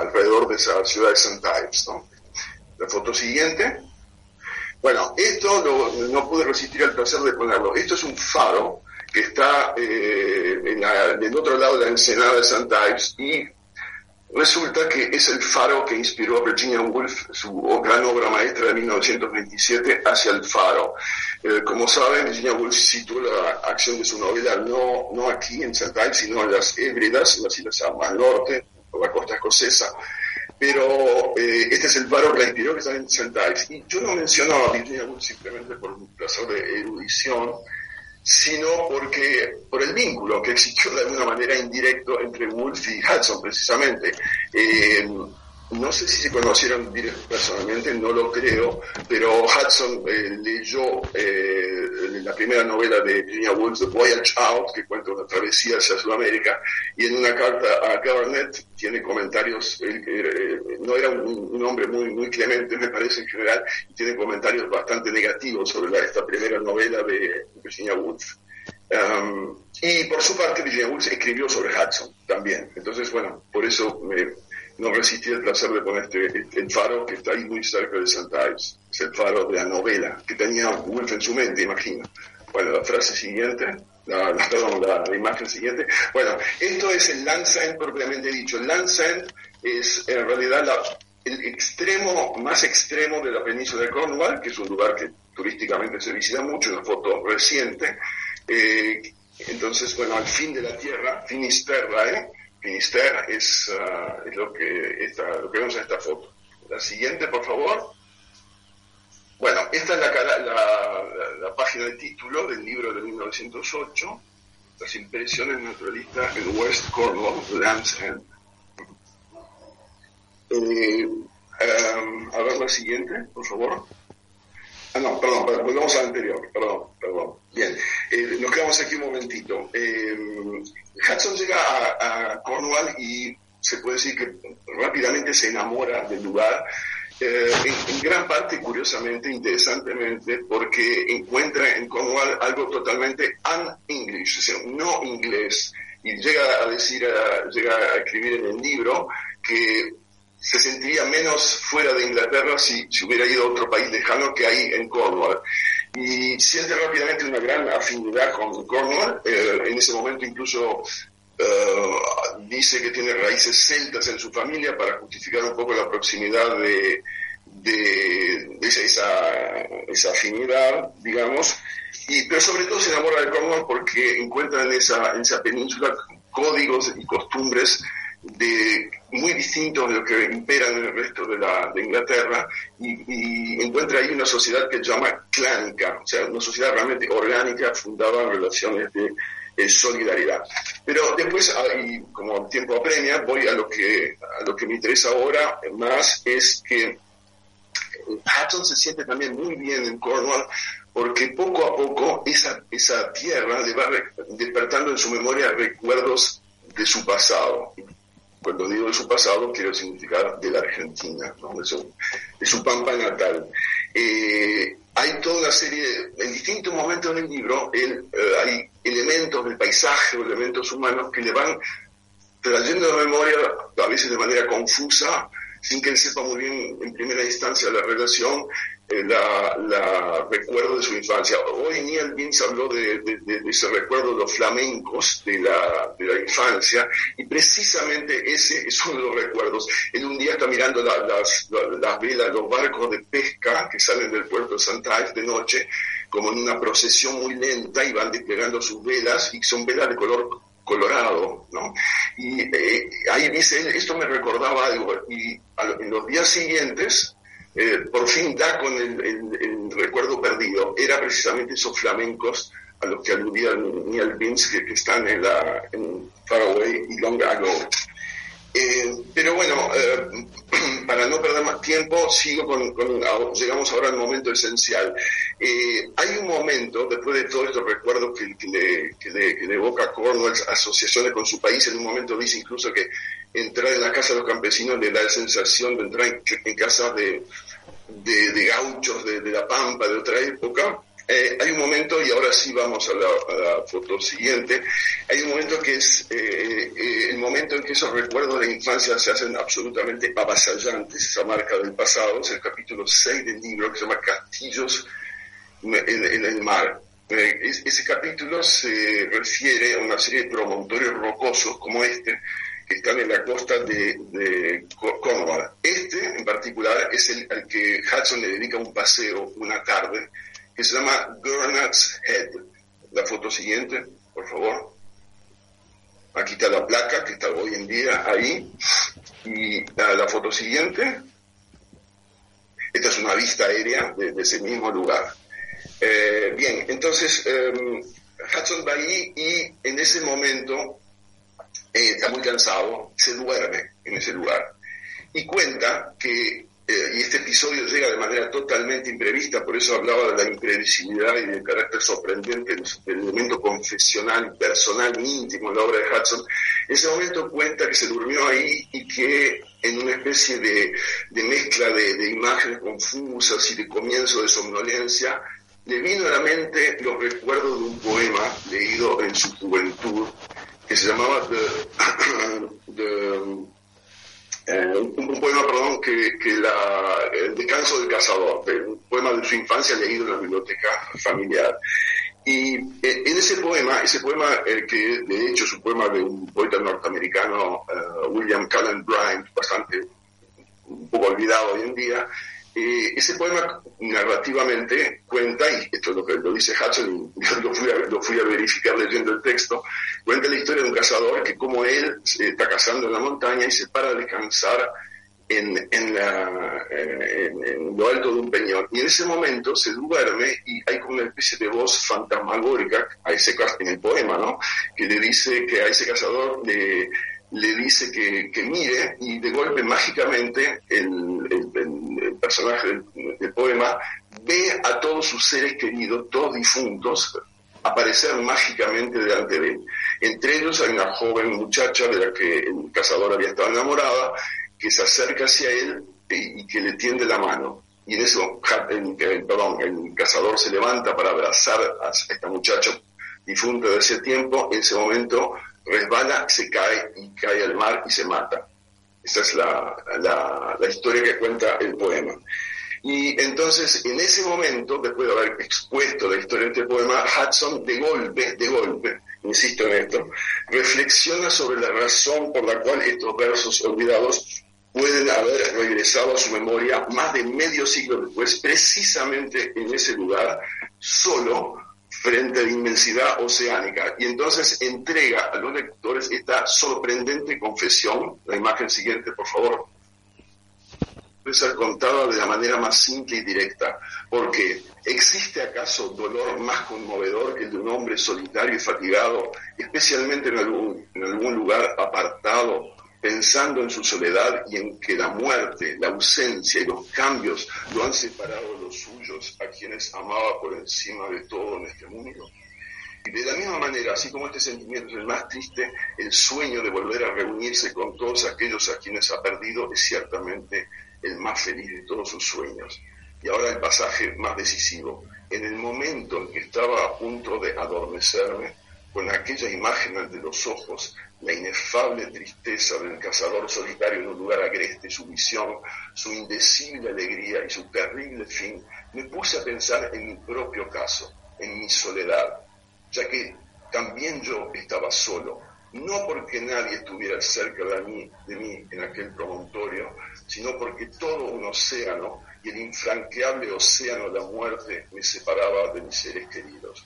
alrededor de esa ciudad de St. Ives. La foto siguiente. Bueno, esto no pude resistir al placer de ponerlo. Esto es un faro que está eh, en, el otro lado de la ensenada de St. Ives y Resulta que es el faro que inspiró a Virginia Woolf su gran obra maestra de 1927, Hacia el Faro. Eh, como saben, Virginia Woolf situó la acción de su novela no, no aquí en St. sino en las Hébridas, las islas más norte, o la costa escocesa. Pero eh, este es el faro que la inspiró, que está en St. Y yo no menciono a Virginia Woolf simplemente por un placer de erudición, sino porque por el vínculo que existió de alguna manera indirecto entre Wolf y Hudson, precisamente. Eh, no sé si se conocieron personalmente, no lo creo, pero Hudson eh, leyó eh, la primera novela de Virginia Woolf, The Voyage Out, que cuenta una travesía hacia Sudamérica, y en una carta a Garnett tiene comentarios, eh, no era un, hombre muy, muy clemente, me parece en general, y tiene comentarios bastante negativos sobre esta primera novela de Virginia Woolf. Um, y por su parte, Virginia Woolf escribió sobre Hudson también. Entonces, bueno, por eso me, no resistí el placer de poner este, el faro que está ahí muy cerca de St. Ives. Es el faro de la novela que tenía Wolf en su mente, imagino. Bueno, la frase siguiente, la, perdón, la, imagen siguiente. Bueno, esto es el Landsend propiamente dicho. El Landsend es en realidad el extremo más extremo de la península de Cornwall, que es un lugar que turísticamente se visita mucho, una foto reciente. Eh, entonces, bueno, al fin de la tierra, Finisterre, Finisterre es, ah, es lo, que está, lo que vemos en esta foto. La siguiente, por favor. Bueno, esta es la, la, la, página de título del libro de 1908, Las impresiones naturalistas en West Cornwall, Land's End. Eh, a ver la siguiente, por favor. Ah, no, perdón, perdón, volvamos al anterior, perdón, perdón. Bien, eh, nos quedamos aquí un momentito. Eh, Hudson llega a, Cornwall y se puede decir que rápidamente se enamora del lugar, eh, en, en, gran parte, curiosamente, interesantemente, porque encuentra en Cornwall algo totalmente un-English, o sea, no inglés. Y llega a decir, a, llega a escribir en el libro que se sentiría menos fuera de Inglaterra si, si hubiera ido a otro país lejano que ahí en Cornwall. Y siente rápidamente una gran afinidad con Cornwall. Eh, en ese momento incluso eh, dice que tiene raíces celtas en su familia para justificar un poco la proximidad de, de, de esa, esa, afinidad, digamos. Y, pero sobre todo se enamora de Cornwall porque encuentra en esa, en esa península códigos y costumbres de muy distintos de lo que imperan en el resto de, la, de Inglaterra y, encuentra ahí una sociedad que llama clánica, o sea, una sociedad realmente orgánica fundada en relaciones de solidaridad. Pero después, como el tiempo apremia, voy a lo que a lo que me interesa ahora más es que Hudson se siente también muy bien en Cornwall porque poco a poco esa, esa tierra le va despertando en su memoria recuerdos de su pasado. Cuando digo de su pasado, quiero significar de la Argentina, de, su, de, su, pampa natal. Eh, hay toda una serie, en distintos momentos del libro, eh, hay elementos del paisaje o elementos humanos que le van trayendo de memoria, a veces de manera confusa, sin que él sepa muy bien en primera instancia la relación, eh, la, recuerdo de su infancia. Hoy Neil Vince habló de, ese recuerdo de los flamencos de la, de la infancia y precisamente ese es uno de los recuerdos. Él un día está mirando las, las velas, los barcos de pesca que salen del puerto de Santa Ives de noche como en una procesión muy lenta y van desplegando sus velas y son velas de color colorado, ¿no? Y eh, ahí dice esto me recordaba algo, y en los días siguientes, eh, por fin da con el, recuerdo perdido, era precisamente esos flamencos a los que aludía Neil Vince, que, están en, la, en Faraway y Long Ago. Eh, pero bueno, eh, [CLEARS THROAT] para no perder más tiempo, sigo con, llegamos ahora al momento esencial. Eh, hay un momento, después de todos estos recuerdos que, le, que, le, evoca Cornwall, asociaciones con su país, en un momento dice incluso que entrar en la casa de los campesinos le da la sensación de entrar en, casas de, de, gauchos de la Pampa de otra época. Eh, hay un momento, y ahora sí vamos a la, foto siguiente, hay un momento que es eh, eh, el momento en que esos recuerdos de la infancia se hacen absolutamente avasallantes, esa marca del pasado, es el capítulo 6 del libro que se llama Castillos en, el mar. ese capítulo se refiere a una serie de promontorios rocosos como este, que están en la costa de, de Cornwall. Este, en particular, es el al que Hudson le dedica un paseo una tarde, que se llama Gurnard's Head. La foto siguiente, por favor. Aquí está la placa que está hoy en día ahí. Y la, foto siguiente. Esta es una vista aérea de, ese mismo lugar. Eh, bien, entonces em, Hudson va ahí y en ese momento eh, está muy cansado, se duerme en ese lugar. Y cuenta que eh, y este episodio llega de manera totalmente imprevista, por eso hablaba de la imprevisibilidad y del carácter sorprendente del, elemento confesional, personal, íntimo en la obra de Hudson. En ese momento cuenta que se durmió ahí y que en una especie de, mezcla de, de, imágenes confusas y de comienzo de somnolencia, le vino a la mente los recuerdos de un poema leído en su juventud que se llamaba The, [CLEARS THROAT] eh, un, poema, perdón, que, la, El descanso del cazador, un poema de su infancia leído en la biblioteca familiar. Y eh, en ese poema, ese poema que de hecho es un poema de un poeta norteamericano, William Cullen Bryant, bastante un poco olvidado hoy en día, ese poema narrativamente cuenta, y esto es lo que lo dice Hudson, y [LAUGHS] lo fui, a, lo fui a verificar leyendo el texto, cuenta la historia de un cazador que como él se está cazando en la montaña y se para a descansar en, en, la, en, lo alto de un peñón. Y en ese momento se duerme y hay como una especie de voz fantasmagórica a ese, en el poema, ¿no? Que le dice que a ese cazador le le dice que, que, mire y de golpe mágicamente el, el, personaje del, poema ve a todos sus seres queridos, todos difuntos, aparecer mágicamente delante de él. Entre ellos hay una joven muchacha de la que el cazador había estado enamorada, que se acerca hacia él y, que le tiende la mano. Y en eso, el, perdón, el cazador se levanta para abrazar a esta muchacha difunta de ese tiempo. En ese momento resbala, se cae y cae al mar y se mata. Esa es la, la, la, historia que cuenta el poema. Y entonces, en ese momento, después de haber expuesto la historia de este poema, Hudson, de golpe, de golpe, insisto en esto, reflexiona sobre la razón por la cual estos versos olvidados pueden haber regresado a su memoria más de medio siglo después, precisamente en ese lugar, solo frente la inmensidad oceánica. Y entonces entrega a los lectores esta sorprendente confesión. La imagen siguiente, por favor. Puede ser contada de la manera más simple y directa, porque ¿existe acaso dolor más conmovedor que el de un hombre solitario y fatigado, especialmente en algún lugar apartado, pensando en su soledad y en que la muerte, la ausencia y los cambios lo han separado de los suyos, a quienes amaba por encima de todo en este mundo. Y de la misma manera, así como este sentimiento es el más triste, el sueño de volver a reunirse con todos aquellos a quienes ha perdido es ciertamente el más feliz de todos sus sueños. Y ahora el pasaje más decisivo. En el momento en que estaba a punto de adormecerme, con aquella imagen ante los ojos, la inefable tristeza del cazador solitario en un lugar agreste, su visión, su indecible alegría y su terrible fin, me puse a pensar en mi propio caso, en mi soledad, ya que también yo estaba solo, no porque nadie estuviera cerca de mí, de mí en aquel promontorio, sino porque todo un océano y el infranqueable océano de la muerte me separaba de mis seres queridos.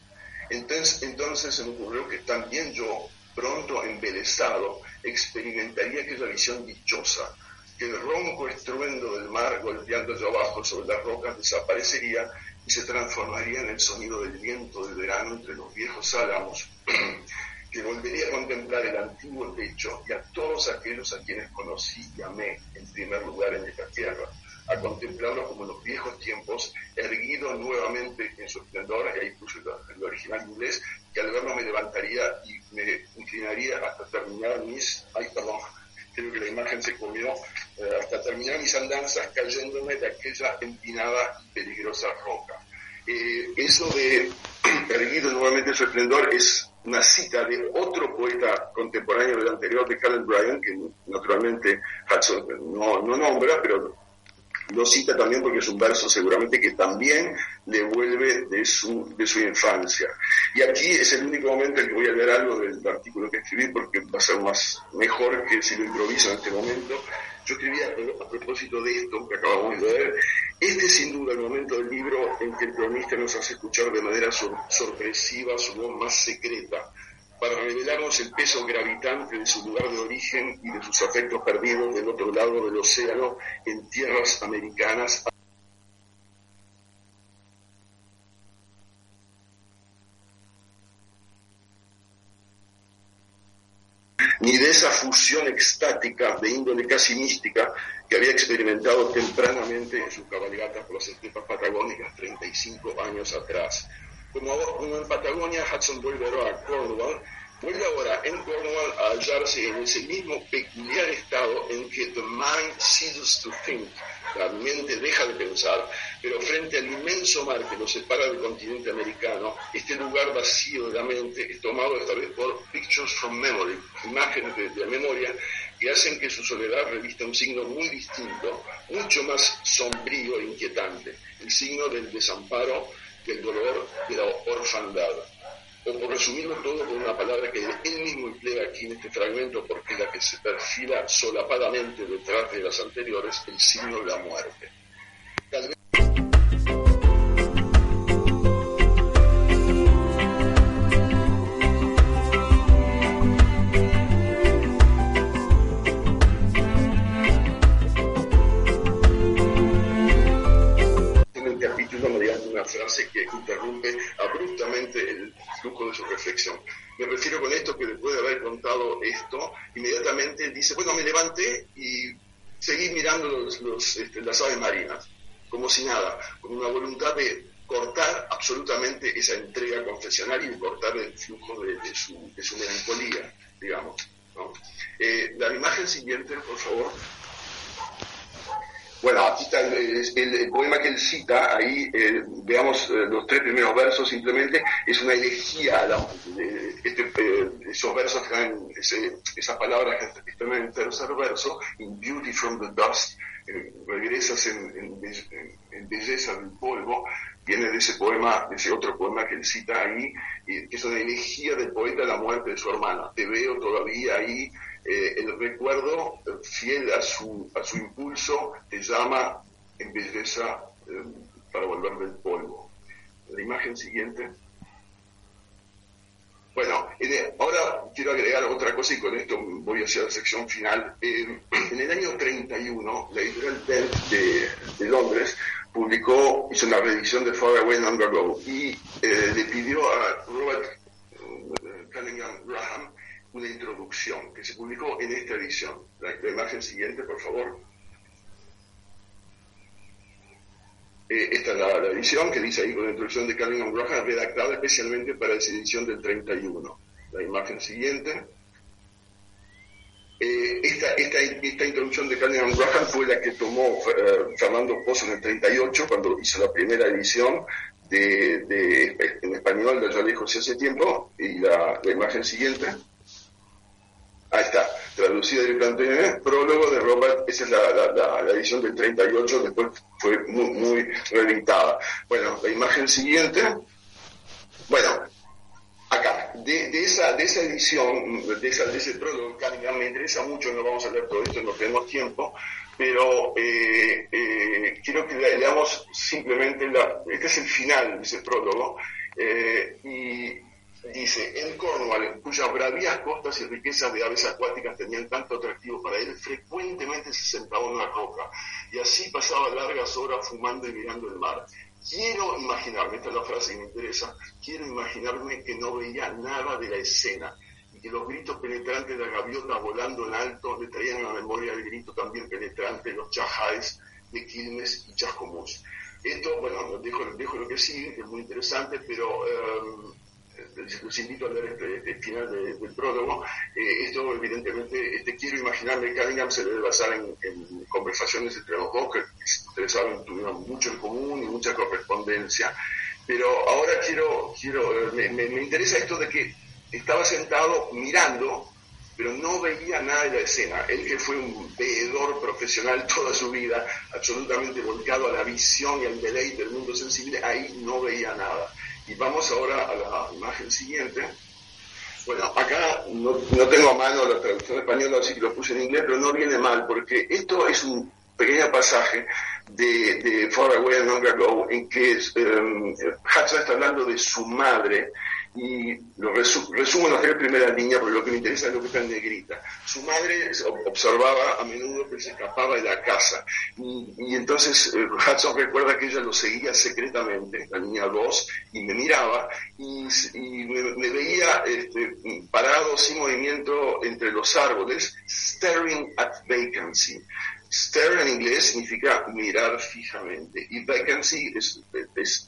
Entonces, entonces se me ocurrió que también yo pronto embelesado, experimentaría aquella visión dichosa, que el ronco estruendo del mar golpeando allá abajo sobre las rocas desaparecería y se transformaría en el sonido del viento del verano entre los viejos álamos, [CLEARS THROAT] que volvería a contemplar el antiguo techo y a todos aquellos a quienes conocí y amé en primer lugar en esta tierra a contemplarlo como en los viejos tiempos, erguido nuevamente en su esplendor, y ahí puse el original inglés, que al verlo me levantaría y me inclinaría hasta terminar mis, ay perdón, [LAUGHS] creo que la imagen se comió, eh, hasta terminar mis andanzas cayéndome de aquella empinada y peligrosa roca. Eh, eso de [CLEARS THROAT] erguido nuevamente su esplendor es una cita de otro poeta contemporáneo del anterior, de Caleb Bryan, que naturalmente Hudson no, no nombra, pero lo cita también porque es un verso seguramente que también le vuelve de su, de su infancia. Y aquí es el único momento en que voy a leer algo del artículo que escribí porque va a ser más mejor que si lo improviso en este momento. Yo escribía a propósito de esto que acabamos de ver. Este es sin duda el momento del libro en que el cronista nos hace escuchar de manera sorpresiva su voz más secreta, para revelarnos el peso gravitante de su lugar de origen y de sus afectos perdidos del otro lado del océano en tierras americanas. ni de esa fusión extática de índole casi mística que había experimentado tempranamente en sus cabalgatas por las estepas patagónicas 35 años atrás como, en Patagonia Hudson vuelve a Cornwall, vuelve ahora en Cornwall a hallarse en ese mismo peculiar estado en que the mind ceases to think, la mente deja de pensar, pero frente al inmenso mar que lo separa del continente americano, este lugar vacío de la mente es tomado esta vez por Pictures from Memory, imágenes de, de la memoria, y hacen que su soledad revista un signo muy distinto, mucho más sombrío e inquietante, el signo del desamparo, del dolor, de la orfandad. O por resumirlo todo con una palabra que él mismo emplea aquí en este fragmento, porque la que se perfila solapadamente detrás de las anteriores, el signo de la muerte. Frase que interrumpe abruptamente el flujo de su reflexión. Me refiero con esto que después de haber contado esto, inmediatamente dice, bueno, me levanté y seguí mirando los, este, las aves marinas, como si nada, con una voluntad de cortar absolutamente esa entrega confesional y de cortar el flujo de, su, de su, melancolía, digamos. Eh, la imagen siguiente, por favor. Bueno, aquí está el, poema que él cita, ahí eh, veamos eh, los tres primeros versos simplemente, es una elegía, este, eh, esos versos esas palabras que están en el tercer verso, in beauty from the dust, regresas en, belleza del polvo, viene de ese poema, de ese otro poema que él cita ahí, que es una elegía del poeta a la muerte de su hermana. Te veo todavía ahí eh, el recuerdo, eh, fiel a su, a su impulso, te llama en belleza eh, para volver del polvo. La imagen siguiente. Bueno, ahora quiero agregar otra cosa y con esto voy hacia la sección final. en [CLEARS THROAT] el año 31, la editorial Dent de, Londres publicó, hizo una reedición de Far Away Undergo y le pidió a Robert Cunningham Graham una introducción que se publicó en esta edición. La, imagen siguiente, por favor. Eh, esta es la, edición que dice ahí con la introducción de Cunningham Graham, redactada especialmente para esa edición del 31. La imagen siguiente. Eh, esta, esta, esta, introducción de Cunningham Graham fue la que tomó eh, Fernando Pozo en el 38, cuando hizo la primera edición de, en español de Yo lejos hace tiempo, y la imagen siguiente. Ahí está, traducida directamente, prólogo de Robert, esa es la, edición del 38, después fue muy, muy reeditada. Bueno, la imagen siguiente, bueno, acá, de, esa, de esa edición, de, esa, de ese prólogo, me interesa mucho, no vamos a leer todo esto, no tenemos tiempo, pero eh, eh, quiero que leamos simplemente, la, este es el final de ese prólogo, eh, y dice, en Cornwall, cuyas bravías costas y riquezas de aves acuáticas tenían tanto atractivo para él, frecuentemente se sentaba en una roca y así pasaba largas horas fumando y mirando el mar. Quiero imaginarme, esta es la frase que me interesa, quiero imaginarme que no veía nada de la escena y que los gritos penetrantes de la gaviota volando en alto le traían a la memoria el grito también penetrante de los chajáis de Quilmes y Chascomús. Esto, bueno, dejo, dejo lo que sigue, que es muy interesante, pero... Eh, los invito a leer este, este final del prólogo. Eh, esto, evidentemente, este, quiero imaginarme que Cunningham se debe basar en, conversaciones entre los dos, que ustedes saben, tuvieron mucho en común y mucha correspondencia. Pero ahora quiero, quiero me, me, interesa esto de que estaba sentado mirando pero no veía nada de la escena. Él que fue un veedor profesional [LAUGHS] toda su vida, absolutamente volcado a la visión y al deleite del mundo sensible, ahí no veía nada. Y vamos ahora a la imagen siguiente. Bueno, acá no, tengo a mano la traducción española, así que lo puse en inglés, pero no viene mal, porque esto es un pequeño pasaje de, de Far Away and Long Ago, en que um, Hudson está hablando de su madre, y lo resumo en la primera línea, porque lo que me interesa es lo que está en negrita. Su madre observaba a menudo que se escapaba de la casa, y, entonces eh, Hudson recuerda que ella lo seguía secretamente, la niña 2, y me miraba, y, me, veía este, parado sin movimiento entre los árboles, staring at vacancy. Stare en inglés significa mirar fijamente. Y vacancy es,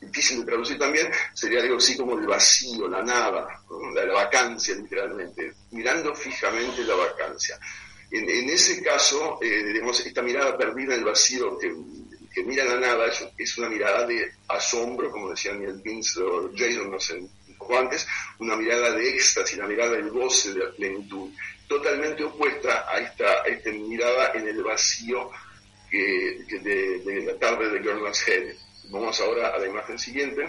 difícil de traducir también, sería algo así como el vacío, la nada, la, vacancia literalmente, mirando fijamente la vacancia. En, ese caso, eh, esta mirada perdida en el vacío que, mira la nada es, una mirada de asombro, como decían Neil Vince o Jason, no sé antes, una mirada de éxtasis, una mirada del goce, de la plenitud, totalmente opuesta el vacío que, de, la tarde de Gernand's Head. Vamos ahora a la imagen siguiente.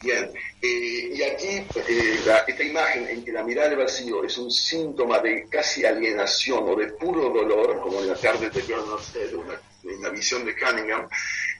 Bien, eh, y aquí eh, esta imagen en que la mirada del vacío es un síntoma de casi alienación o de puro dolor, como en la tarde de Gernand's Head, en la visión de Cunningham,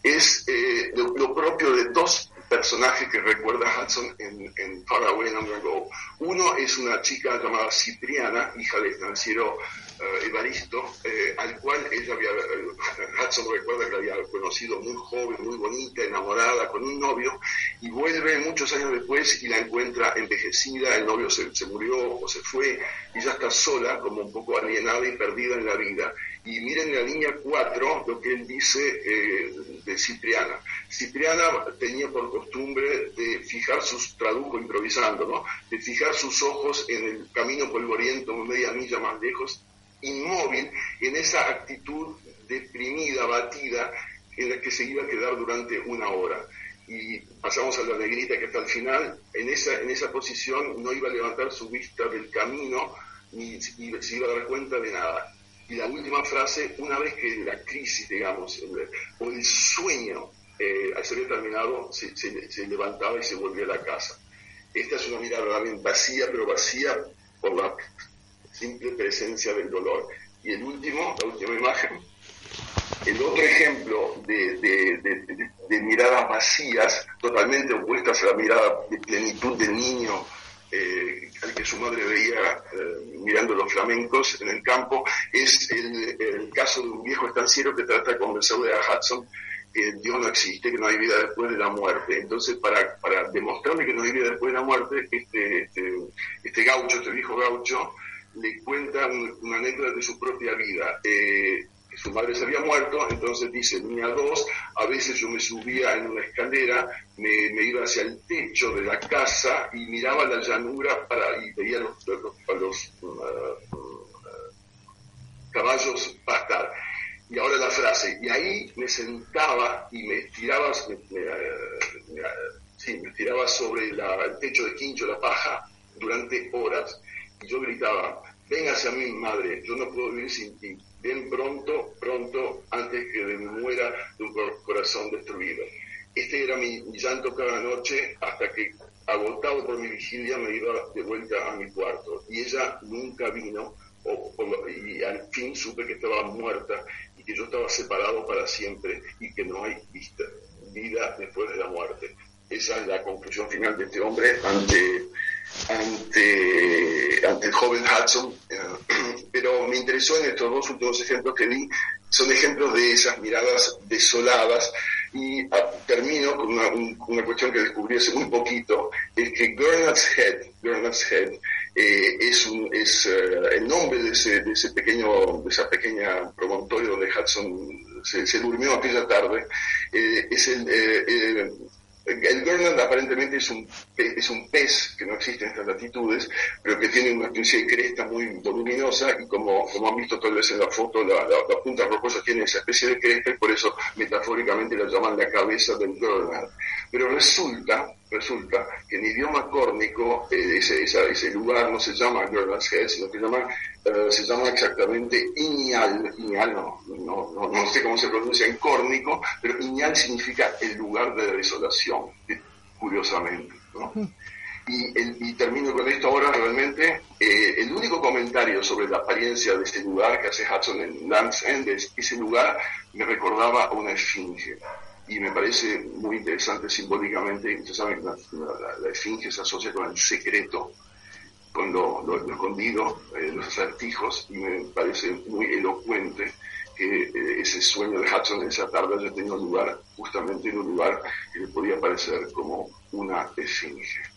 es eh, lo, propio de dos personajes que recuerda Hudson en, en Far Away Ago. Uno es una chica llamada Cipriana, hija del financiero uh, Evaristo, eh, al cual ella había, uh, Hudson recuerda que la había conocido muy joven, muy bonita, enamorada, con un novio, y vuelve muchos años después y la encuentra envejecida, el novio se, se murió o se fue, y ella está sola, como un poco alienada y perdida en la vida. Y miren en la línea 4 lo que él dice eh, de Cipriana. Cipriana tenía por costumbre de fijar sus, tradujo improvisando, ¿no? De fijar sus ojos en el camino polvoriento, media milla más lejos, inmóvil, en esa actitud deprimida, batida, en la que se iba a quedar durante una hora. Y pasamos a la negrita que está al final, en esa, en esa posición no iba a levantar su vista del camino, ni se iba a dar cuenta de nada y la última frase, una vez que la crisis, digamos, o el sueño eh, se había terminado, se, levantaba y se volvía a la casa. Esta es una mirada realmente vacía, pero vacía por la simple presencia del dolor. Y el último, la última imagen, el otro ejemplo de, de, de miradas vacías, totalmente opuestas a la mirada de plenitud del niño eh, al que su madre veía eh, mirando los flamencos en el campo, es el, caso de un viejo estanciero que trata de convencerle a Hudson que Dios no existe, que no hay vida después de la muerte. Entonces, para, para demostrarle que no hay vida después de la muerte, este, este, este gaucho, este viejo gaucho, le cuenta una anécdota de su propia vida. Eh, su madre se había muerto, entonces dice, tenía dos, a veces yo me subía en una escalera, me, iba hacia el techo de la casa y miraba la llanura para, y veía los, los, uh, uh, caballos pastar. Y ahora la frase, y ahí me sentaba y me estiraba, sí, me estiraba sobre el techo de quincho, la paja, durante horas, y yo gritaba, ven hacia mí, madre, yo no puedo vivir sin ti bien pronto, pronto, antes que me muera de un corazón destruido. Este era mi, llanto cada noche hasta que, agotado por mi vigilia, me iba de vuelta a mi cuarto. Y ella nunca vino, y al fin supe que estaba muerta y que yo estaba separado para siempre y que no hay vida después de la muerte. Esa es la conclusión final de este hombre ante ante, ante el joven Hudson, eh, [CLEARS THROAT] pero me interesó en estos dos últimos ejemplos que di, son ejemplos de esas miradas desoladas y ah, termino con una, una, cuestión que descubrí hace muy poquito, es que Gurnard's Head, Gurnard's Head eh, es, un, es uh, el nombre de ese, de ese pequeño, de esa pequeña promontorio donde Hudson se, durmió aquella tarde, es el, el Gurnard aparentemente es un, es un pez que no existe en estas latitudes, pero que tiene una especie de cresta muy voluminosa y como, como han visto tal vez en la foto, la, la, punta rocosa tiene esa especie de cresta y por eso metafóricamente la llaman la cabeza del Gurnard. Pero resulta, resulta que en idioma córnico eh, ese, ese, lugar no se llama Gurnard's Head, sino que llama, eh, se llama exactamente Iñal. Iñal no, no, no, no, sé cómo se pronuncia en córnico, pero Iñal significa el lugar de desolación, curiosamente. ¿no? Y, y, termino con esto ahora realmente. Eh, el único comentario sobre la apariencia de este lugar que hace Hudson en Land's End es ese lugar me recordaba a una esfinge y me parece muy interesante simbólicamente, ustedes saben que la, esfinge se asocia con el secreto, con lo, escondido, eh, los acertijos, y me parece muy elocuente que eh, ese sueño de Hudson esa tarde haya tenido lugar justamente en un lugar que le podía parecer como una esfinge.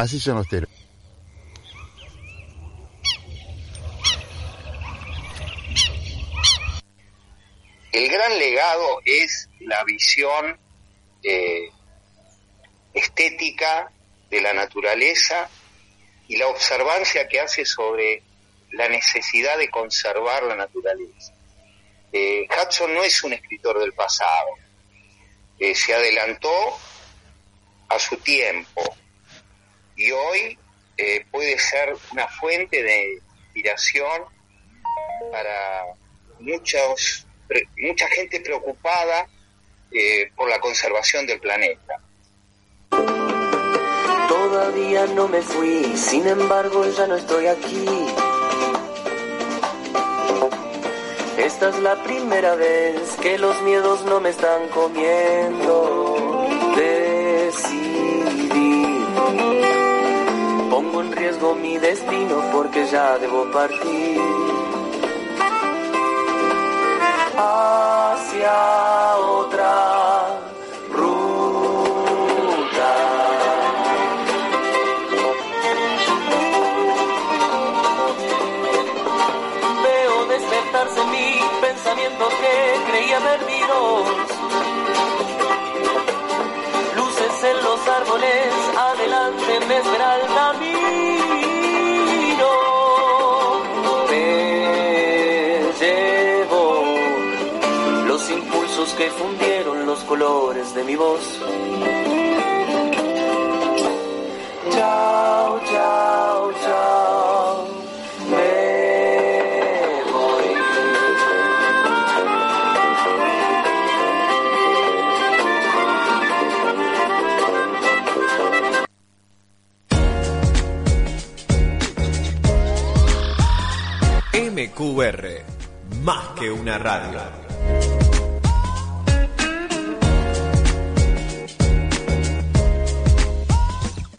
Así son los. El gran legado es la visión eh, estética de la naturaleza y la observancia que hace sobre la necesidad de conservar la naturaleza. Eh, Hudson no es un escritor del pasado, eh, se adelantó a su tiempo, y hoy eh, puede ser una fuente de inspiración para muchos, mucha gente preocupada por la conservación del planeta. Todavía no me fui, sin embargo ya no estoy aquí. Esta es la primera vez que los miedos no me están comiendo. Decidí. En mi destino porque ya debo partir. Hacia otra mi pensamiento que creía perdidos. Luces en los árboles, adelante me espera el camino. Que fundieron los colores de mi voz. Chao, chao, chao. MQR, más que una radio.